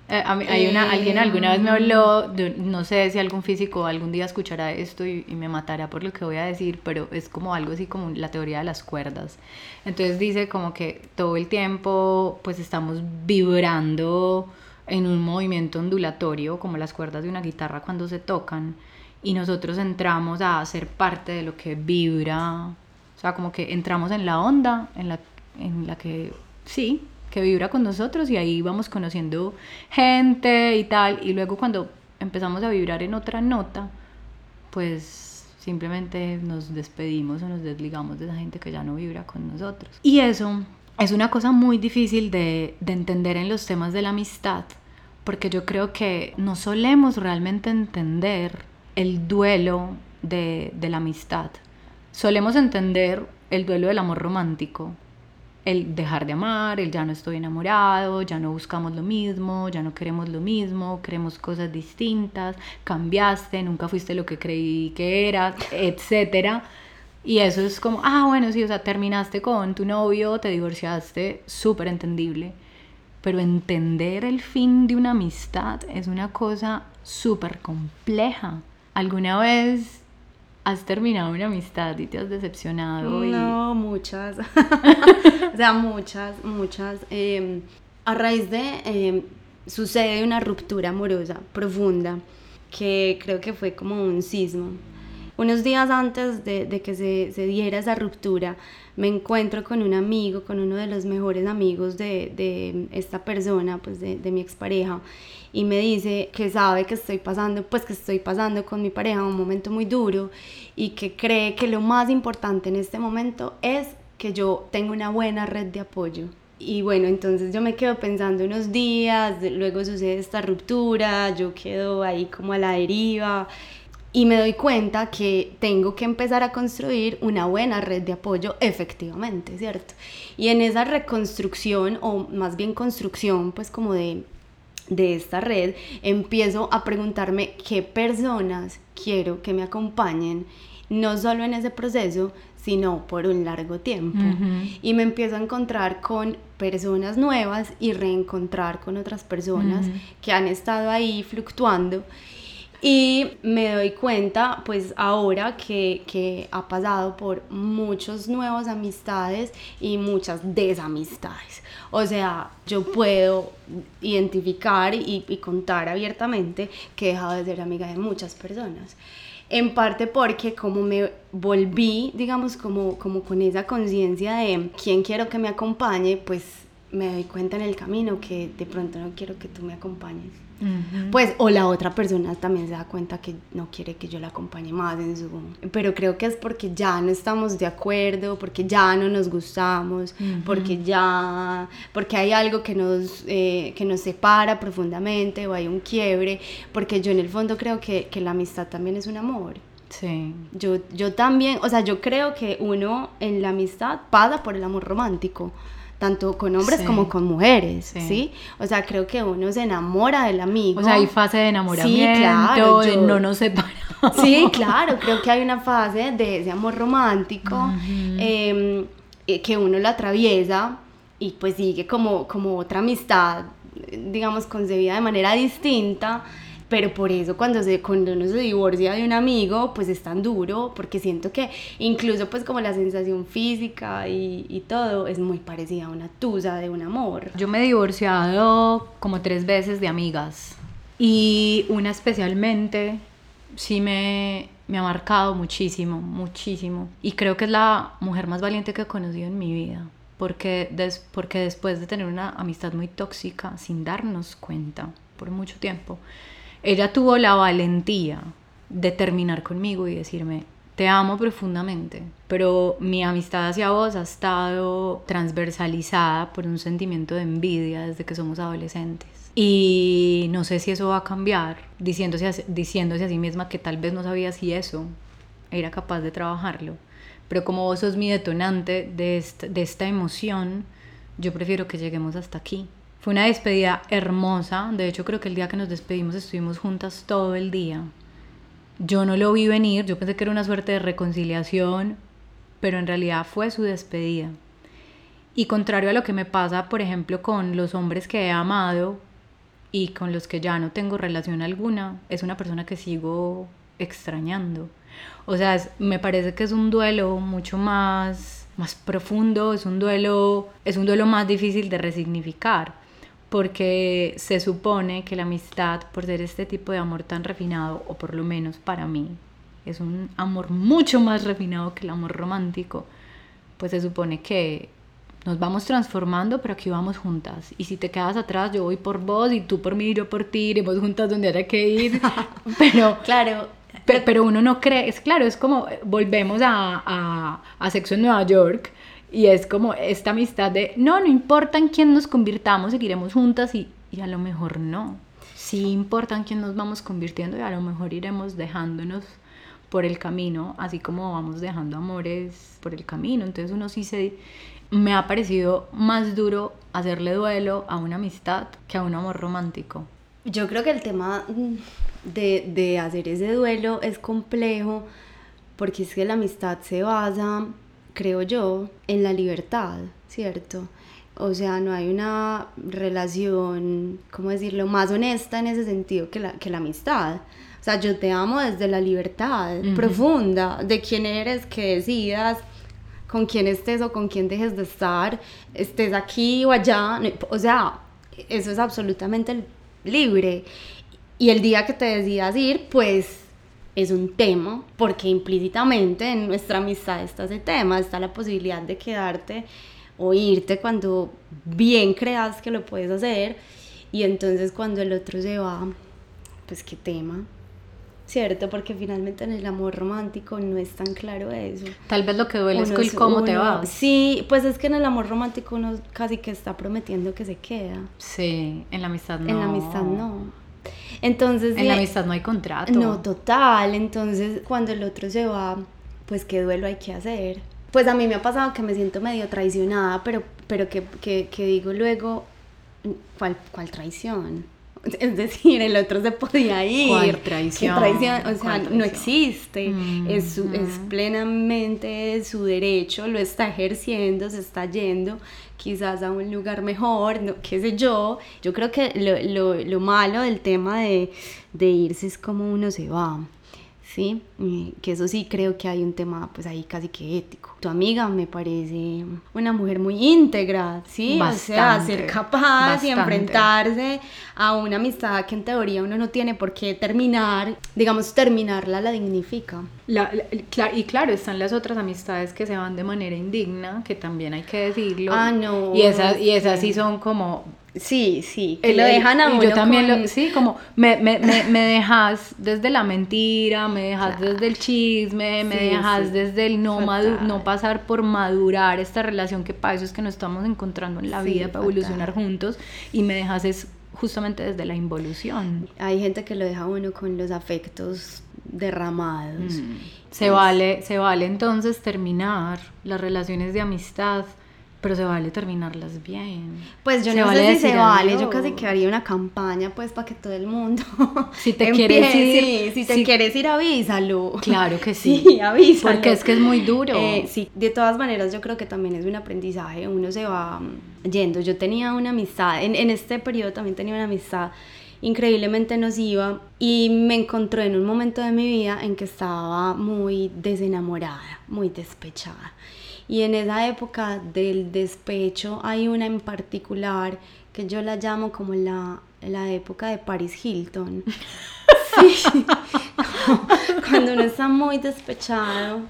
Eh, hay una, alguien alguna vez me habló, no sé si algún físico algún día escuchará esto y, me matará por lo que voy a decir, pero es como algo así como la teoría de las cuerdas. Entonces dice como que todo el tiempo pues estamos vibrando en un movimiento ondulatorio, como las cuerdas de una guitarra cuando se tocan, y nosotros entramos a ser parte de lo que vibra, o sea, como que entramos en la onda en la, en la que, sí, que vibra con nosotros y ahí vamos conociendo gente y tal. Y luego cuando empezamos a vibrar en otra nota, pues simplemente nos despedimos o nos desligamos de esa gente que ya no vibra con nosotros. Y eso es una cosa muy difícil de, de entender en los temas de la amistad, porque yo creo que no solemos realmente entender el duelo de la amistad. Solemos entender el duelo del amor romántico, el dejar de amar, el ya no estoy enamorado, ya no buscamos lo mismo, ya no queremos lo mismo, queremos cosas distintas, cambiaste, nunca fuiste lo que creí que eras, etcétera. Y eso es como, ah, bueno, sí, o sea, terminaste con tu novio, te divorciaste, súper entendible. Pero entender el fin de una amistad es una cosa súper compleja. ¿Alguna vez has terminado una amistad y te has decepcionado? No, muchas. o sea, muchas, muchas. Em, a raíz de... Em, sucede una ruptura amorosa profunda que creo que fue como un sismo. Unos días antes de, que se, diera esa ruptura, me encuentro con un amigo, con uno de los mejores amigos de, de esta persona, pues de, de mi expareja, y me dice que sabe que estoy pasando, pues que estoy pasando con mi pareja un momento muy duro y que cree que lo más importante en este momento es que yo tenga una buena red de apoyo. Y bueno, entonces yo me quedo pensando unos días, luego sucede esta ruptura, yo quedo ahí como a la deriva y me doy cuenta que tengo que empezar a construir una buena red de apoyo efectivamente, ¿cierto? Y en esa reconstrucción o más bien construcción pues como de de esta red, empiezo a preguntarme qué personas quiero que me acompañen, no solo en ese proceso, sino por un largo tiempo. Y me empiezo a encontrar con personas nuevas y reencontrar con otras personas que han estado ahí fluctuando. Y me doy cuenta, pues ahora que, que ha pasado por muchos nuevos amistades y muchas desamistades. O sea, yo puedo identificar y, y contar abiertamente que he dejado de ser amiga de muchas personas en parte porque como me volví, digamos, como, como con esa conciencia de quién quiero que me acompañe, pues me doy cuenta en el camino que de pronto no quiero que tú me acompañes. Pues, o la otra persona también se da cuenta que no quiere que yo la acompañe más en su... Pero creo que es porque ya no estamos de acuerdo, porque ya no nos gustamos, porque ya... Porque hay algo que nos, eh, que nos separa profundamente o hay un quiebre, porque yo en el fondo creo que, que la amistad también es un amor. Sí. Yo, yo también, o sea, yo creo que uno en la amistad pasa por el amor romántico tanto con hombres como con mujeres, sí. O sea, creo que uno se enamora del amigo. O sea, hay fase de enamoramiento, sí, claro, no nos separamos. Sí, claro, creo que hay una fase de ese amor romántico em, eh, que uno lo atraviesa y pues sigue como, como otra amistad, digamos, concebida de manera distinta pero por eso cuando, se, cuando uno se divorcia de un amigo, pues es tan duro, porque siento que incluso pues como la sensación física y, y todo es muy parecida a una tusa de un amor. Yo me he divorciado como tres veces de amigas y una especialmente sí me, me ha marcado muchísimo, muchísimo. Y creo que es la mujer más valiente que he conocido en mi vida. Porque, des, porque después de tener una amistad muy tóxica, sin darnos cuenta por mucho tiempo, ella tuvo la valentía de terminar conmigo y decirme, te amo profundamente, pero mi amistad hacia vos ha estado transversalizada por un sentimiento de envidia desde que somos adolescentes. Y no sé si eso va a cambiar, diciéndose a, diciéndose a sí misma que tal vez no sabía si eso era capaz de trabajarlo. Pero como vos sos mi detonante de de esta emoción, yo prefiero que lleguemos hasta aquí. Fue una despedida hermosa, de hecho creo que el día que nos despedimos estuvimos juntas todo el día. Yo no lo vi venir, yo pensé que era una suerte de reconciliación, pero en realidad fue su despedida. Y contrario a lo que me pasa, por ejemplo, con los hombres que he amado y con los que ya no tengo relación alguna, es una persona que sigo extrañando. O sea, me parece que es un duelo mucho más, más profundo, es un duelo, es un duelo más difícil de resignificar porque se supone que la amistad, por ser este tipo de amor tan refinado, o por lo menos para mí, es un amor mucho más refinado que el amor romántico, pues se supone que nos vamos transformando, pero aquí vamos juntas. Y si te quedas atrás, yo voy por vos y tú por mí, yo por ti, iremos juntas donde haya que ir. pero, claro. Pero, uno no cree, es claro, es como volvemos a, a, a Sexo en Nueva York y es como esta amistad de, no, no importa en quién nos convirtamos, seguiremos juntas y, y a lo mejor no. Sí importa en quién nos vamos convirtiendo y a lo mejor iremos dejándonos por el camino, así como vamos dejando amores por el camino. Entonces uno sí se... Me ha parecido más duro hacerle duelo a una amistad que a un amor romántico. Yo creo que el tema de, de hacer ese duelo es complejo porque es que la amistad se basa creo yo, en la libertad, ¿cierto? O sea, no hay una relación, ¿cómo decirlo?, más honesta en ese sentido que la, que la amistad. O sea, yo te amo desde la libertad profunda de quién eres, que decidas con quién estés o con quién dejes de estar, estés aquí o allá. O sea, eso es absolutamente libre. Y el día que te decidas ir, pues es un tema, porque implícitamente en nuestra amistad está ese tema, está la posibilidad de quedarte o irte cuando bien creas que lo puedes hacer y entonces cuando el otro se va, pues qué tema, ¿cierto? Porque finalmente en el amor romántico no es tan claro eso. Tal vez lo que duele es cómo te vas. Sí, pues es que en el amor romántico uno casi que está prometiendo que se queda. Sí, en la amistad no. En la amistad no. Entonces... En la amistad no hay contrato. No, total. Entonces, cuando el otro se va, pues qué duelo hay que hacer. Pues a mí me ha pasado que me siento medio traicionada, pero, pero que, que, que digo luego, ¿cuál, ¿cuál traición? Es decir, el otro se podía ir. ¿Cuál traición? traición? O sea, no existe. Mm, es, su, es mm. plenamente su derecho, lo está ejerciendo, se está yendo quizás a un lugar mejor, no, qué sé yo. Yo creo que lo, lo, lo malo del tema de, de irse es como uno se va. ¿Sí? Que eso sí creo que hay un tema pues ahí casi que ético. Tu amiga me parece una mujer muy íntegra, ¿sí? o sea, ser capaz y enfrentarse a una amistad que en teoría uno no tiene por qué terminar, digamos, terminarla la dignifica. y claro, están las otras amistades que se van de manera indigna, que también hay que decirlo. Ah, no. Y esas, y esas sí son como Sí, sí, que lo dejan a uno yo también lo, sí, como me, me, me, me, dejas desde la mentira, me dejas desde el chisme, me dejas desde el no, no pasar por madurar esta relación que para eso es que nos estamos encontrando en la vida, para evolucionar juntos, y me dejas es justamente desde la involución. Hay gente que lo deja uno con los afectos derramados. Mm. Se, vale, se vale entonces terminar las relaciones de amistad pero se vale terminarlas bien. Pues yo no sé si se vale, yo casi que haría una campaña pues para que todo el mundo Si te quieres ir, si te quieres ir avísalo. Claro que sí. Sí, avísalo. Porque es que es muy duro. Eh, sí, de todas maneras yo creo que también es un aprendizaje, uno se va yendo. Yo tenía una amistad, en, en este periodo también tenía una amistad increíblemente nociva y me encontró en un momento de mi vida en que estaba muy desenamorada, muy despechada. Y en esa época del despecho hay una en particular que yo la llamo como la, la época de Paris Hilton. Sí, cuando uno está muy despechado,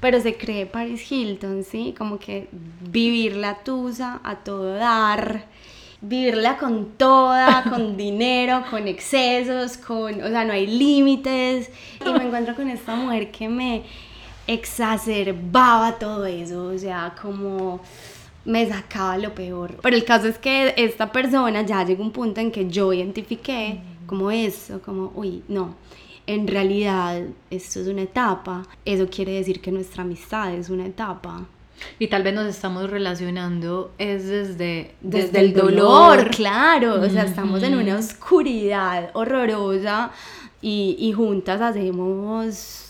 pero se cree Paris Hilton, ¿sí? Como que vivir la tusa a todo dar, vivirla con toda, con dinero, con excesos, con, o sea, no hay límites. Y me encuentro con esta mujer que me exacerbaba todo eso, o sea, como me sacaba lo peor. Pero el caso es que esta persona ya llegó a un punto en que yo identifiqué como eso, como, uy, no, en realidad esto es una etapa, eso quiere decir que nuestra amistad es una etapa. Y tal vez nos estamos relacionando es desde, desde, el dolor. claro, o sea, estamos en una oscuridad horrorosa y, y juntas hacemos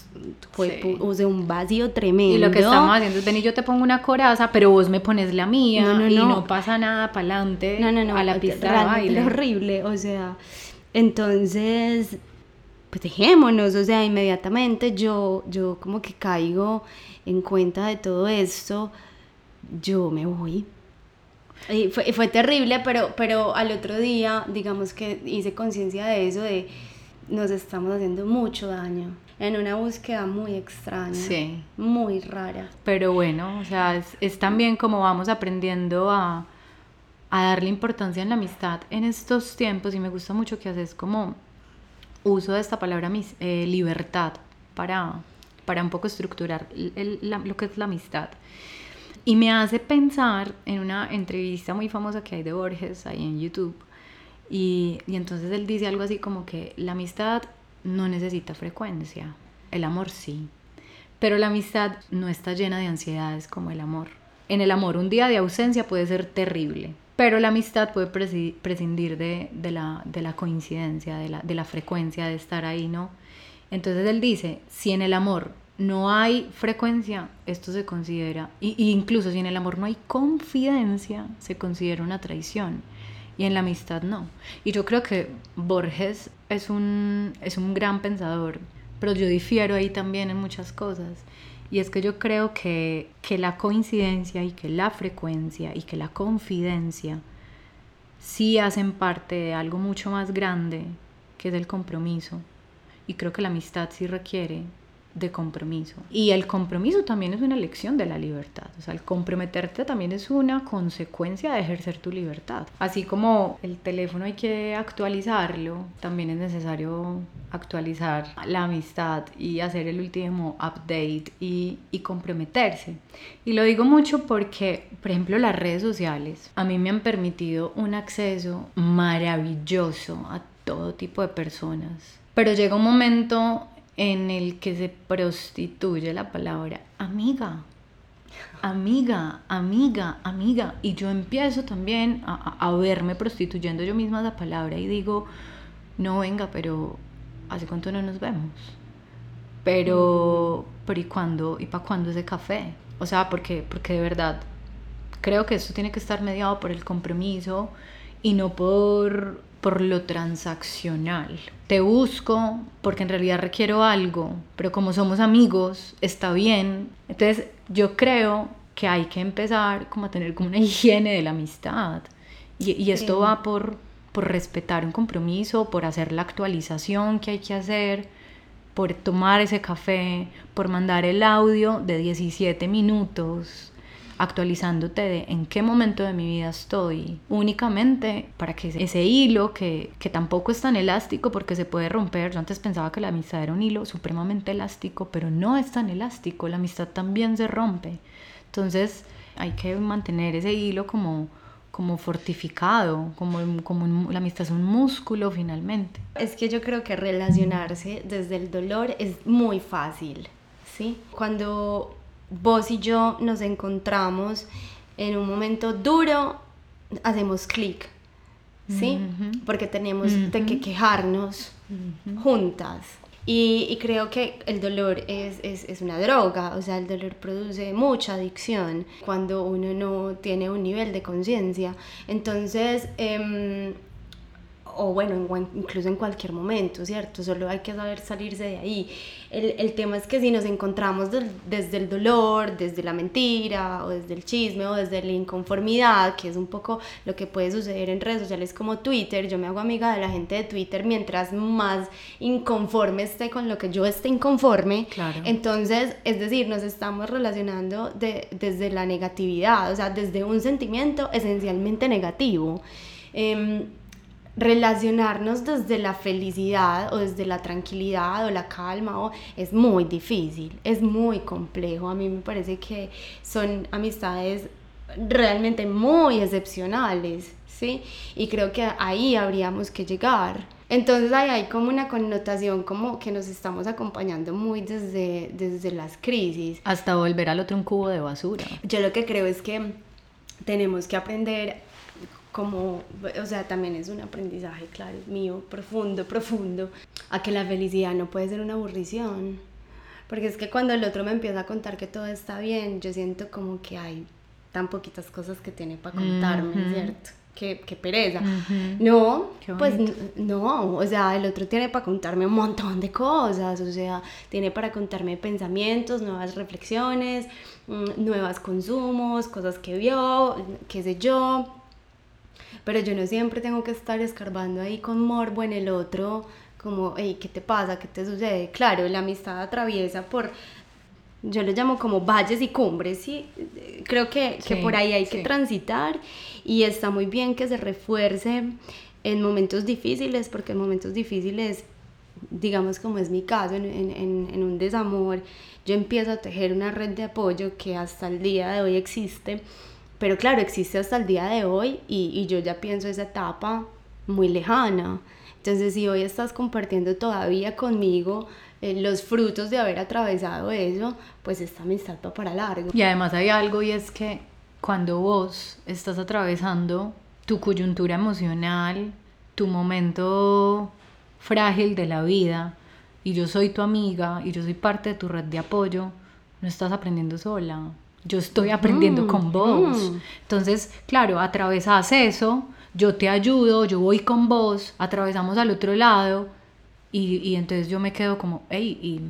o sea, un vacío tremendo. Y lo que estamos haciendo es, ven y yo te pongo una coraza, pero vos me pones la mía no, no, y no, pasa nada para adelante no, no, no, a la pista de baile. Es horrible, o sea, entonces, pues dejémonos, o sea, inmediatamente yo, yo como que caigo en cuenta de todo esto, yo me voy. Y fue, fue terrible, pero, pero al otro día, digamos que hice conciencia de eso, de nos estamos haciendo mucho daño en una búsqueda muy extraña, sí. muy rara. Pero bueno, o sea, es, es también como vamos aprendiendo a, a, darle importancia en la amistad en estos tiempos y me gusta mucho que haces como uso de esta palabra eh, libertad para, para un poco estructurar lo que es la amistad. Y me hace pensar en una entrevista muy famosa que hay de Borges ahí en YouTube. Y, y entonces él dice algo así como que la amistad no necesita frecuencia, el amor sí, pero la amistad no está llena de ansiedades como el amor. En el amor un día de ausencia puede ser terrible, pero la amistad puede prescindir de, la, de la, coincidencia, de la, de la frecuencia de estar ahí, ¿no? Entonces él dice, si en el amor no hay frecuencia, esto se considera, y, incluso si en el amor no hay confidencia, se considera una traición y en la amistad no. Y yo creo que Borges es un, es un gran pensador, pero yo difiero ahí también en muchas cosas. Y es que yo creo que, que la coincidencia y que la frecuencia y que la confidencia sí hacen parte de algo mucho más grande que es el compromiso. Y creo que la amistad sí requiere de compromiso. Y el compromiso también es una elección de la libertad. O sea, el comprometerte también es una consecuencia de ejercer tu libertad. Así como el teléfono hay que actualizarlo, también es necesario actualizar la amistad y hacer el último update y, y comprometerse. Y lo digo mucho porque, por ejemplo, las redes sociales a mí me han permitido un acceso maravilloso a todo tipo de personas. Pero llega un momento en el que se prostituye la palabra amiga. Amiga, amiga, amiga. Y yo empiezo también a, verme prostituyendo yo misma la palabra y digo, no venga, pero ¿hace cuánto no nos vemos? Pero, pero ¿y cuándo? ¿Y para cuándo ese café? O sea, porque, porque de verdad creo que esto tiene que estar mediado por el compromiso y no por por lo transaccional. Te busco porque en realidad requiero algo, pero como somos amigos, está bien. Entonces yo creo que hay que empezar como a tener como una higiene de la amistad. Y, esto va por, por respetar un compromiso, por hacer la actualización que hay que hacer, por tomar ese café, por mandar el audio de 17 minutos actualizándote de en qué momento de mi vida estoy, únicamente para que ese hilo que, que tampoco es tan elástico porque se puede romper, yo antes pensaba que la amistad era un hilo supremamente elástico, pero no es tan elástico, la amistad también se rompe. Entonces hay que mantener ese hilo como como fortificado, como, como la amistad es un músculo finalmente. Es que yo creo que relacionarse desde el dolor es muy fácil, ¿sí? Cuando vos y yo nos encontramos en un momento duro, hacemos clic, ¿sí? Porque tenemos de que quejarnos juntas. Y, creo que el dolor es, es, es, una droga, o sea, el dolor produce mucha adicción cuando uno no tiene un nivel de conciencia. Entonces, em, o bueno, incluso en cualquier momento, ¿cierto? Solo hay que saber salirse de ahí. El, el tema es que si nos encontramos desde el dolor, desde la mentira, o desde el chisme, o desde la inconformidad, que es un poco lo que puede suceder en redes sociales como Twitter, yo me hago amiga de la gente de Twitter mientras más inconforme esté con lo que yo esté inconforme. Claro. Entonces, es decir, nos estamos relacionando de, desde la negatividad, o sea, desde un sentimiento esencialmente negativo. Eh, relacionarnos desde la felicidad o desde la tranquilidad o la calma o, es muy difícil, es muy complejo. A mí me parece que son amistades realmente muy excepcionales, ¿sí? Y creo que ahí habríamos que llegar. Entonces ahí hay como una connotación como que nos estamos acompañando muy desde, desde las crisis. Hasta volver al otro un cubo de basura. Yo lo que creo es que tenemos que aprender como, o sea, también es un aprendizaje, claro, mío, profundo, profundo, a que la felicidad no puede ser una aburrición. Porque es que cuando el otro me empieza a contar que todo está bien, yo siento como que hay tan poquitas cosas que tiene para contarme, ¿cierto? Qué, qué, pereza. No, pues no, o sea, el otro tiene para contarme un montón de cosas, o sea, tiene para contarme pensamientos, nuevas reflexiones, mm, nuevos consumos, cosas que vio, qué sé yo pero yo no siempre tengo que estar escarbando ahí con morbo en el otro, como, hey, ¿qué te pasa? ¿Qué te sucede? Claro, la amistad atraviesa por, yo lo llamo como valles y cumbres, ¿sí? Creo que, que por ahí hay que transitar y está muy bien que se refuerce en momentos difíciles, porque en momentos difíciles, digamos como es mi caso, en, en, en un desamor, yo empiezo a tejer una red de apoyo que hasta el día de hoy existe pero claro, existe hasta el día de hoy y, y yo ya pienso esa etapa muy lejana. Entonces, si hoy estás compartiendo todavía conmigo eh, los frutos de haber atravesado eso, pues esta amistad va para largo. Y además hay algo y es que cuando vos estás atravesando tu coyuntura emocional, tu momento frágil de la vida, y yo soy tu amiga y yo soy parte de tu red de apoyo, no estás aprendiendo sola, yo estoy aprendiendo con mm, vos. Mm. Entonces, claro, atravesas eso, yo te ayudo, yo voy con vos, atravesamos al otro lado y, y entonces yo me quedo como, hey, ¿y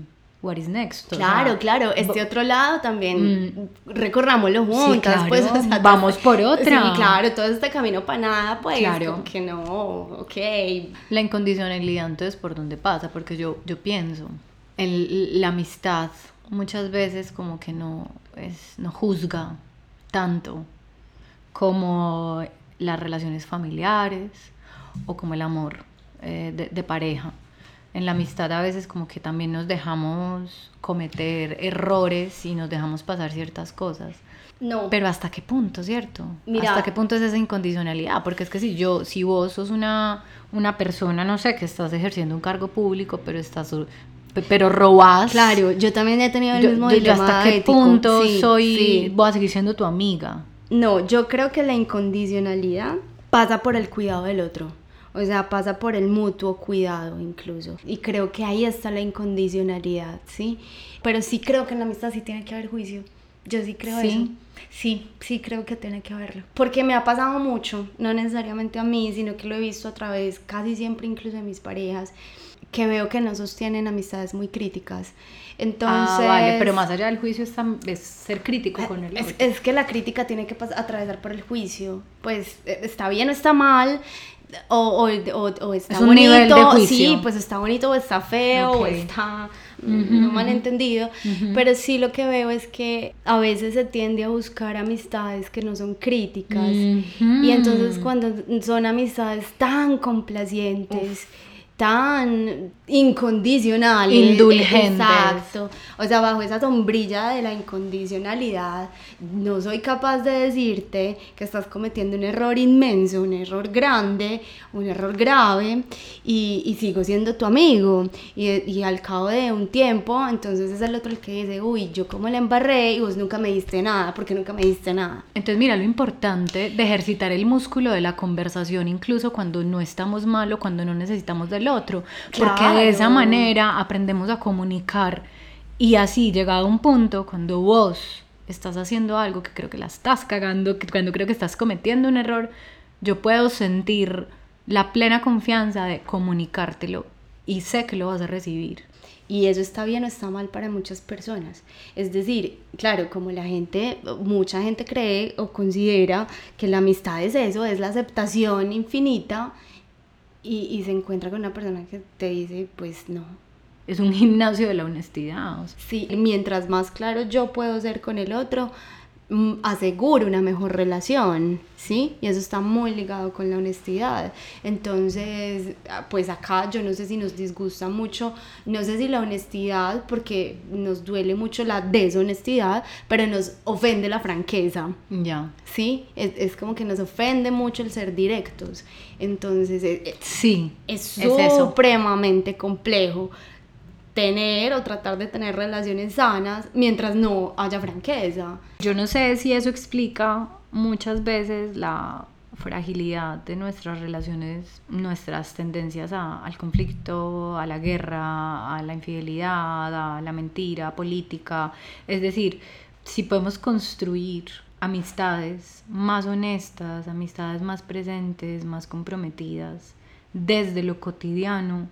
what is next? claro, claro, este otro lado también, mm, recorrámoslo juntas, pues, vamos por otra. Sí, claro, todo este camino para nada, pues, claro. que no, ok. La incondicionalidad entonces por dónde pasa, porque yo, yo pienso, el, la amistad muchas veces como que no, es, no juzga tanto como las relaciones familiares o como el amor eh, de, de, pareja. En la amistad a veces como que también nos dejamos cometer errores y nos dejamos pasar ciertas cosas. No. Pero hasta qué punto, ¿cierto? Mira, ¿Hasta qué punto es esa incondicionalidad? Porque es que si yo, si vos sos una, una persona, no sé, que estás ejerciendo un cargo público, pero estás pero robas. Claro, yo también he tenido el mismo dilema hasta qué punto soy voy a seguir siendo tu amiga. No, yo creo que la incondicionalidad pasa por el cuidado del otro. O sea, pasa por el mutuo cuidado incluso. Y creo que ahí está la incondicionalidad, ¿sí? Pero sí creo que en la amistad sí tiene que haber juicio. Yo sí creo eso. Sí, sí creo que tiene que haberlo. Porque me ha pasado mucho, no necesariamente a mí, sino que lo he visto a través casi siempre incluso de mis parejas que veo que no sostienen amistades muy críticas. Entonces, ah, vale, pero más allá del juicio es, ser crítico con el es, es, que la crítica tiene que atravesar por el juicio. Pues eh, está bien o está mal, o, o, o, está es bonito, sí, pues está bonito o está feo, o está no malentendido, pero sí lo que veo es que a veces se tiende a buscar amistades que no son críticas. Y entonces cuando son amistades tan complacientes tan incondicionales. Indulgentes. Exacto. O sea, bajo esa sombrilla de la incondicionalidad, no soy capaz de decirte que estás cometiendo un error inmenso, un error grande, un error grave, y, y sigo siendo tu amigo. Y, y, al cabo de un tiempo, entonces es el otro el que dice, uy, yo como la embarré y vos nunca me diste nada, porque nunca me diste nada. Entonces, mira, lo importante de ejercitar el músculo de la conversación, incluso cuando no estamos mal o cuando no necesitamos del otro, porque de esa manera aprendemos a comunicar y así llegado a un punto cuando vos estás haciendo algo que creo que la estás cagando, que cuando creo que estás cometiendo un error, yo puedo sentir la plena confianza de comunicártelo y sé que lo vas a recibir. Y eso está bien o está mal para muchas personas. Es decir, claro, como la gente, mucha gente cree o considera que la amistad es eso, es la aceptación infinita y, y se encuentra con una persona que te dice, pues no, es un gimnasio de la honestidad. Sí, mientras más claro yo puedo ser con el otro, asegura una mejor relación, ¿sí? Y eso está muy ligado con la honestidad. Entonces, ah, pues acá yo no sé si nos disgusta mucho, no sé si la honestidad, porque nos duele mucho la deshonestidad, pero nos ofende la franqueza. Ya. ¿Sí? Es, es como que nos ofende mucho el ser directos. Entonces, eh, eh, sí, es, es supremamente complejo tener o tratar de tener relaciones sanas mientras no haya franqueza. Yo no sé si eso explica muchas veces la fragilidad de nuestras relaciones, nuestras tendencias al conflicto, a la guerra, a la infidelidad, a la mentira política. Es decir, si podemos construir amistades más honestas, amistades más presentes, más comprometidas, desde lo cotidiano,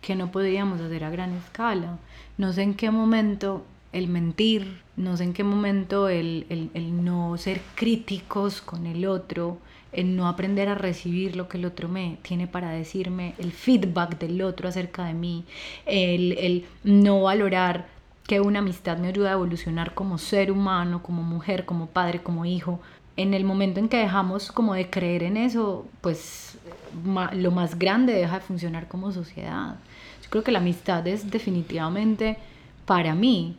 que no podíamos hacer a gran escala. No sé en qué momento el mentir, no sé en qué momento el, el, el, no ser críticos con el otro, el no aprender a recibir lo que el otro me tiene para decirme, el feedback del otro acerca de mí, el, el no valorar que una amistad me ayuda a evolucionar como ser humano, como mujer, como padre, como hijo. En el momento en que dejamos como de creer en eso, pues lo más grande deja de funcionar como sociedad creo que la amistad es definitivamente para mí,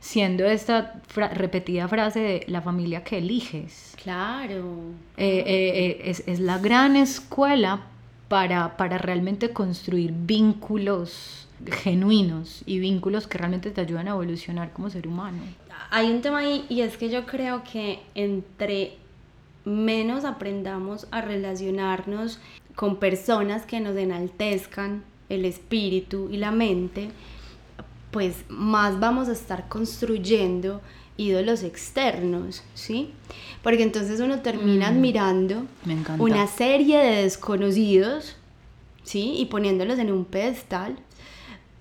siendo esta repetida frase de la familia que eliges. Claro. Eh, eh, eh, es, es, la gran escuela para, para realmente construir vínculos genuinos y vínculos que realmente te ayudan a evolucionar como ser humano. Hay un tema ahí y es que yo creo que entre menos aprendamos a relacionarnos con personas que nos enaltezcan, el espíritu y la mente, pues más vamos a estar construyendo ídolos externos, ¿sí? Porque entonces uno termina mm, admirando una serie de desconocidos, ¿sí? Y poniéndolos en un pedestal,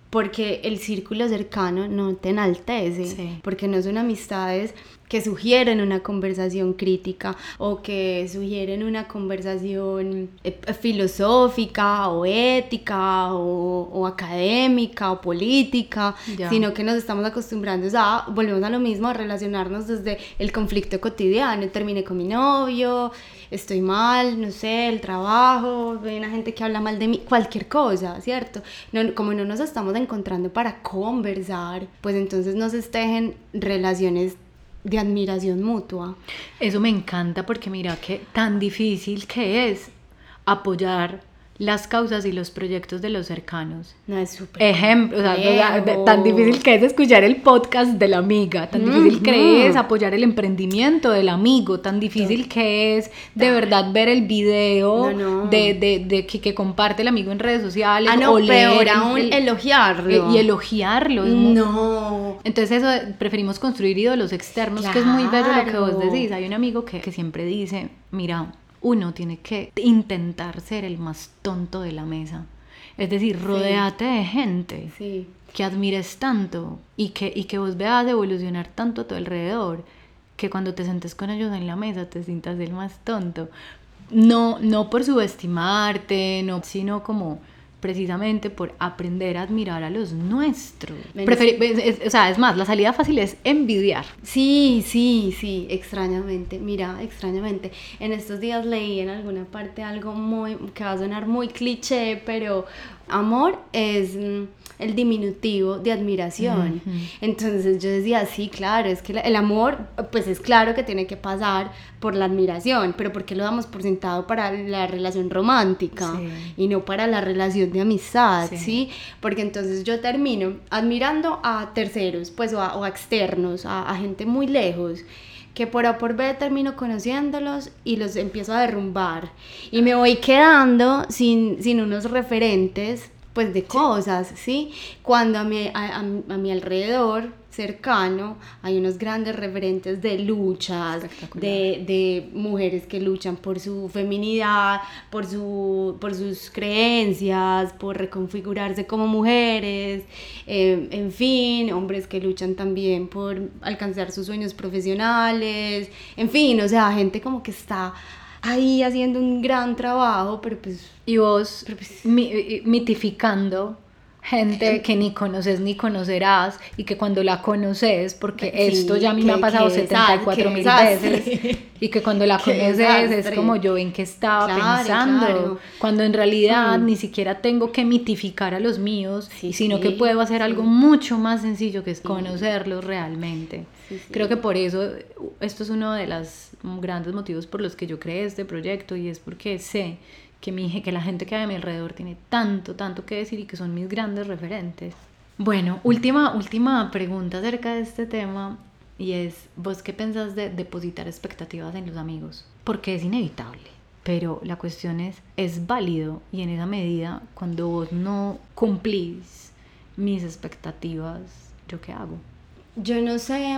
porque el círculo cercano no te enaltece, porque no son amistades que sugieren una conversación crítica o que sugieren una conversación eh, filosófica o ética o, académica o política, sino que nos estamos acostumbrando a, volvemos a lo mismo, a relacionarnos desde el conflicto cotidiano, terminé con mi novio, estoy mal, no sé, el trabajo, hay una gente que habla mal de mí, cualquier cosa, ¿cierto? No, como no nos estamos encontrando para conversar, pues entonces nos estejen relaciones de admiración mutua. Eso me encanta porque mira que tan difícil que es apoyar las causas y los proyectos de los cercanos. No es súper. Ejemplo, o sea, tan difícil que es escuchar el podcast de la amiga, tan difícil que es apoyar el emprendimiento del amigo, tan difícil que es de verdad ver el video De, de, de, que, que, comparte el amigo en redes sociales. Ah, o peor aún, elogiarlo. Y elogiarlo. no. Entonces eso, preferimos construir ídolos externos, que es muy bello lo que vos decís. Hay un amigo que, que siempre dice, mira, uno tiene que intentar ser el más tonto de la mesa. Es decir, rodeate de gente que admires tanto y que, y que vos veas evolucionar tanto a tu alrededor que cuando te sientes con ellos en la mesa te sientas el más tonto. No, no por subestimarte, no, sino como precisamente por aprender a admirar a los nuestros. o sea, es más, la salida fácil es envidiar. Sí, sí, sí, extrañamente. Mira, extrañamente. En estos días leí en alguna parte algo muy que va a sonar muy cliché, pero amor es mm, el diminutivo de admiración. Entonces yo decía, sí, claro, es que el amor, pues es claro que tiene que pasar por la admiración, pero ¿por qué lo damos por sentado para la relación romántica y no para la relación de amistad? Sí. Porque entonces yo termino admirando a terceros, pues o a, externos, a, gente muy lejos que por A por B termino conociéndolos y los empiezo a derrumbar. Y me voy quedando sin, sin unos referentes pues de cosas, ¿sí? Cuando a mi, a, a mi alrededor cercano hay unos grandes referentes de luchas, de, de, mujeres que luchan por su feminidad, por, su, por sus creencias, por reconfigurarse como mujeres, eh, en fin, hombres que luchan también por alcanzar sus sueños profesionales, en fin, o sea, gente como que está ahí haciendo un gran trabajo, pero pues... Y vos pues, mitificando gente que ni conoces ni conocerás y que cuando la conoces, porque esto ya a mí me ha pasado 74 mil veces, y que cuando la conoces es como yo en qué estaba pensando, cuando en realidad mm. ni siquiera tengo que mitificar a los míos, sino que puedo hacer algo mucho más sencillo que es conocerlos realmente. Creo que por eso esto es uno de los grandes motivos por los que yo creé este proyecto y es porque sé que, mi, que la gente que hay a mi alrededor tiene tanto, tanto que decir y que son mis grandes referentes. Bueno, última, última pregunta acerca de este tema y es, ¿vos qué pensás de depositar expectativas en los amigos? Porque es inevitable, pero la cuestión es, ¿es válido? Y en esa medida, cuando vos no cumplís mis expectativas, ¿yo qué hago? Yo no sé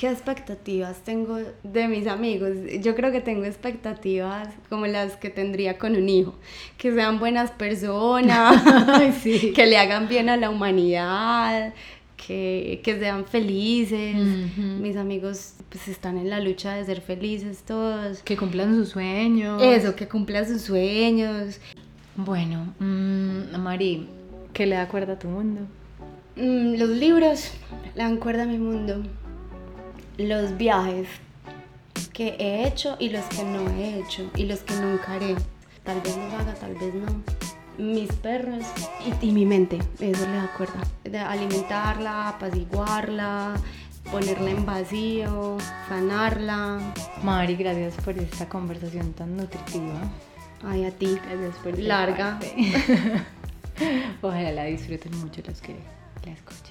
¿Qué expectativas tengo de mis amigos? Yo creo que tengo expectativas como las que tendría con un hijo, que sean buenas personas, que le hagan bien a la humanidad, que, que sean felices. Mis amigos pues están en la lucha de ser felices todos. Que cumplan sus sueños. Eso, que cumplan sus sueños. Bueno, mmm, Mari, ¿qué le da cuerda a tu mundo? Mm, los libros dan cuerda a mi mundo los viajes que he hecho y los que no he hecho y los que nunca haré. Tal vez lo haga, tal vez no. Mis perros y, mi mente, eso le da cuerda. De alimentarla, apaciguarla, ponerla en vacío, sanarla. Mari, gracias por esta conversación tan nutritiva. Ay, a ti. Gracias por Larga. Ojalá la disfruten mucho los que la escuchen.